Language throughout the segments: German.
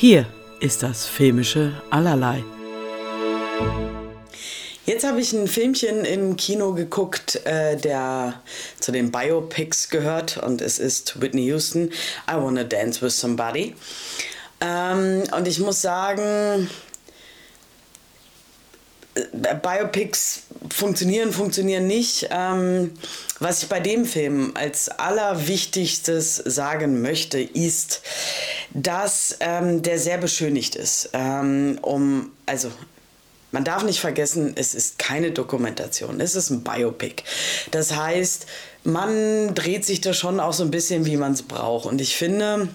Hier ist das filmische Allerlei. Jetzt habe ich ein Filmchen im Kino geguckt, äh, der zu den Biopics gehört und es ist Whitney Houston, I Wanna Dance with Somebody. Ähm, und ich muss sagen, äh, Biopics funktionieren, funktionieren nicht. Ähm, was ich bei dem Film als allerwichtigstes sagen möchte, ist, dass ähm, der sehr beschönigt ist. Ähm, um, also man darf nicht vergessen, es ist keine Dokumentation, es ist ein Biopic. Das heißt, man dreht sich da schon auch so ein bisschen, wie man es braucht. Und ich finde,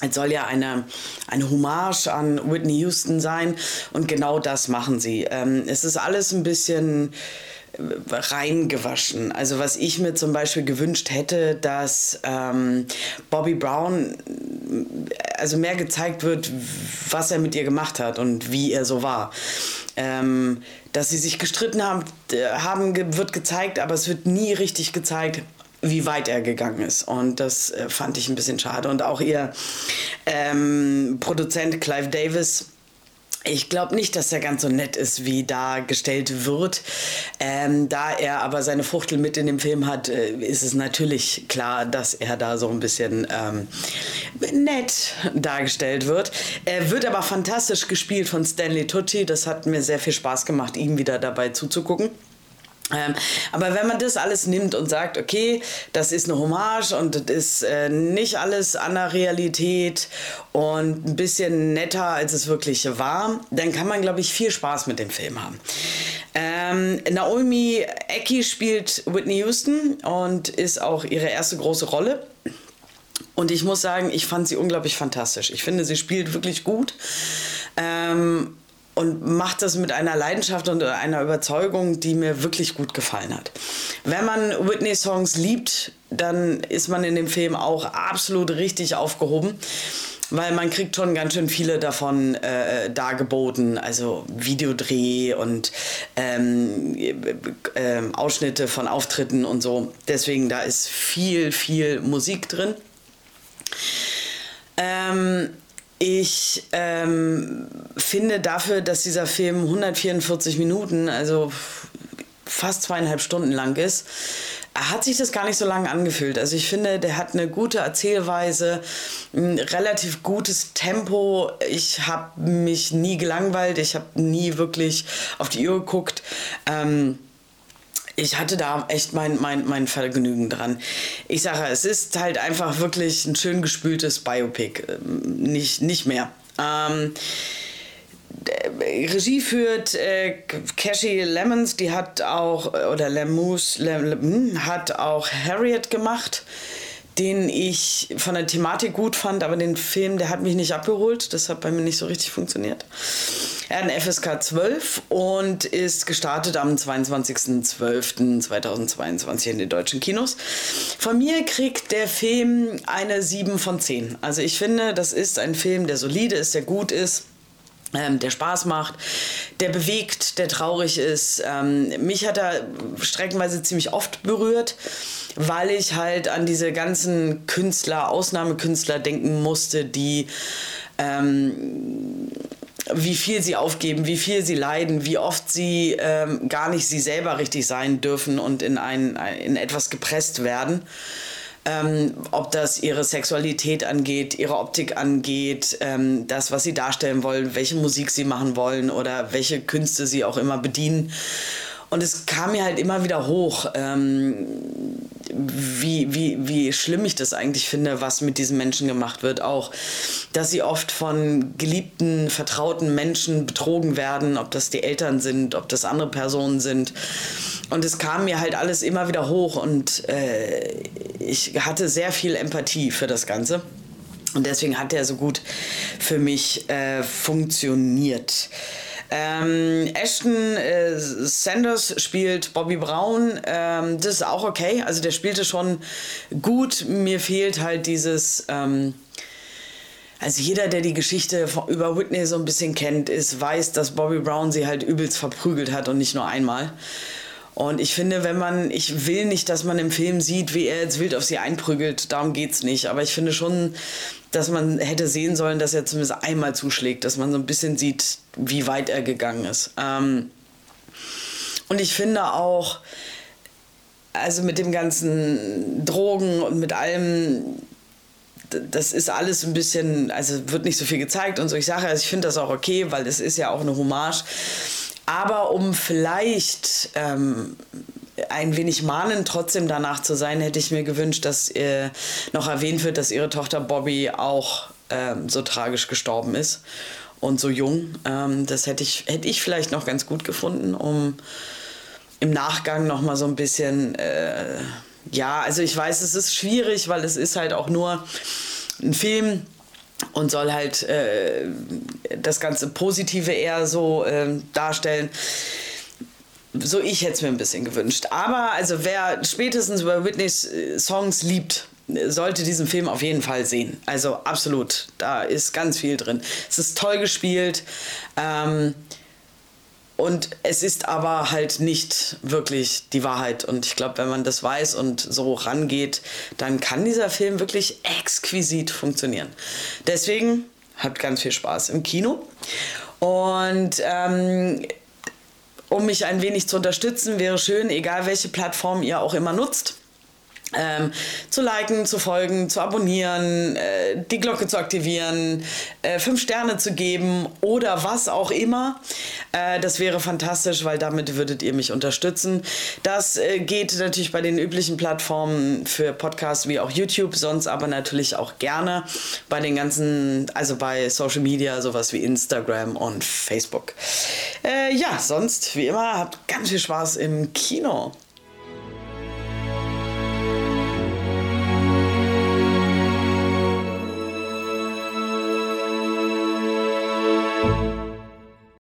es soll ja eine, eine Hommage an Whitney Houston sein und genau das machen sie. Ähm, es ist alles ein bisschen reingewaschen. Also was ich mir zum Beispiel gewünscht hätte, dass ähm, Bobby Brown also mehr gezeigt wird, was er mit ihr gemacht hat und wie er so war. Ähm, dass sie sich gestritten haben, haben, wird gezeigt, aber es wird nie richtig gezeigt, wie weit er gegangen ist. Und das äh, fand ich ein bisschen schade. Und auch ihr ähm, Produzent Clive Davis. Ich glaube nicht, dass er ganz so nett ist, wie dargestellt wird. Ähm, da er aber seine Fuchtel mit in dem Film hat, äh, ist es natürlich klar, dass er da so ein bisschen ähm, nett dargestellt wird. Er wird aber fantastisch gespielt von Stanley Tucci. Das hat mir sehr viel Spaß gemacht, ihm wieder dabei zuzugucken. Ähm, aber wenn man das alles nimmt und sagt, okay, das ist eine Hommage und das ist äh, nicht alles an der Realität und ein bisschen netter, als es wirklich war, dann kann man, glaube ich, viel Spaß mit dem Film haben. Ähm, Naomi Ecki spielt Whitney Houston und ist auch ihre erste große Rolle. Und ich muss sagen, ich fand sie unglaublich fantastisch. Ich finde, sie spielt wirklich gut. Ähm, und macht das mit einer Leidenschaft und einer Überzeugung, die mir wirklich gut gefallen hat. Wenn man Whitney-Songs liebt, dann ist man in dem Film auch absolut richtig aufgehoben weil man kriegt schon ganz schön viele davon äh, dargeboten, also Videodreh und ähm, äh, Ausschnitte von Auftritten und so. Deswegen da ist viel, viel Musik drin. Ähm, ich ähm, finde dafür, dass dieser Film 144 Minuten, also fast zweieinhalb Stunden lang ist, hat sich das gar nicht so lange angefühlt. Also ich finde, der hat eine gute Erzählweise, ein relativ gutes Tempo. Ich habe mich nie gelangweilt, ich habe nie wirklich auf die Uhr geguckt. Ähm, ich hatte da echt mein, mein, mein Vergnügen dran. Ich sage, es ist halt einfach wirklich ein schön gespültes Biopic. Ähm, nicht, nicht mehr. Ähm, Regie führt äh, Cashy Lemons, die hat auch, oder Lemous, Lem, hat auch Harriet gemacht den ich von der Thematik gut fand, aber den Film, der hat mich nicht abgeholt. Das hat bei mir nicht so richtig funktioniert. Er hat ein FSK 12 und ist gestartet am 22.12.2022 in den deutschen Kinos. Von mir kriegt der Film eine 7 von 10. Also ich finde, das ist ein Film, der solide ist, der gut ist ähm, der Spaß macht, der bewegt, der traurig ist. Ähm, mich hat er streckenweise ziemlich oft berührt, weil ich halt an diese ganzen Künstler, Ausnahmekünstler denken musste, die ähm, wie viel sie aufgeben, wie viel sie leiden, wie oft sie ähm, gar nicht sie selber richtig sein dürfen und in, ein, in etwas gepresst werden ähm, ob das ihre Sexualität angeht, ihre Optik angeht, ähm, das, was sie darstellen wollen, welche Musik sie machen wollen oder welche Künste sie auch immer bedienen. Und es kam mir halt immer wieder hoch, ähm, wie, wie, wie schlimm ich das eigentlich finde, was mit diesen Menschen gemacht wird. Auch, dass sie oft von geliebten, vertrauten Menschen betrogen werden, ob das die Eltern sind, ob das andere Personen sind. Und es kam mir halt alles immer wieder hoch und äh, ich hatte sehr viel Empathie für das Ganze. Und deswegen hat er so gut für mich äh, funktioniert. Ähm, Ashton äh, Sanders spielt Bobby Brown. Ähm, das ist auch okay. Also der spielte schon gut. Mir fehlt halt dieses. Ähm, also jeder, der die Geschichte über Whitney so ein bisschen kennt, ist, weiß, dass Bobby Brown sie halt übelst verprügelt hat und nicht nur einmal. Und ich finde, wenn man, ich will nicht, dass man im Film sieht, wie er jetzt wild auf sie einprügelt, darum geht's nicht. Aber ich finde schon, dass man hätte sehen sollen, dass er zumindest einmal zuschlägt, dass man so ein bisschen sieht, wie weit er gegangen ist. Ähm und ich finde auch, also mit dem ganzen Drogen und mit allem, das ist alles ein bisschen, also wird nicht so viel gezeigt und so. Ich sage, also ich finde das auch okay, weil es ist ja auch eine Hommage. Aber um vielleicht ähm, ein wenig mahnend trotzdem danach zu sein, hätte ich mir gewünscht, dass äh, noch erwähnt wird, dass ihre Tochter Bobby auch ähm, so tragisch gestorben ist und so jung. Ähm, das hätte ich, hätte ich vielleicht noch ganz gut gefunden, um im Nachgang noch mal so ein bisschen, äh, ja, also ich weiß, es ist schwierig, weil es ist halt auch nur ein Film und soll halt äh, das ganze Positive eher so äh, darstellen. So ich hätte es mir ein bisschen gewünscht. Aber also wer spätestens über Whitneys äh, Songs liebt, sollte diesen Film auf jeden Fall sehen. Also absolut, da ist ganz viel drin. Es ist toll gespielt. Ähm, und es ist aber halt nicht wirklich die Wahrheit. Und ich glaube, wenn man das weiß und so rangeht, dann kann dieser Film wirklich exquisit funktionieren. Deswegen habt ganz viel Spaß im Kino. Und ähm, um mich ein wenig zu unterstützen, wäre schön, egal welche Plattform ihr auch immer nutzt ähm, zu liken, zu folgen, zu abonnieren, äh, die Glocke zu aktivieren, äh, fünf Sterne zu geben oder was auch immer. Äh, das wäre fantastisch, weil damit würdet ihr mich unterstützen. Das äh, geht natürlich bei den üblichen Plattformen für Podcasts wie auch YouTube, sonst aber natürlich auch gerne bei den ganzen, also bei Social Media, sowas wie Instagram und Facebook. Äh, ja, sonst wie immer, habt ganz viel Spaß im Kino.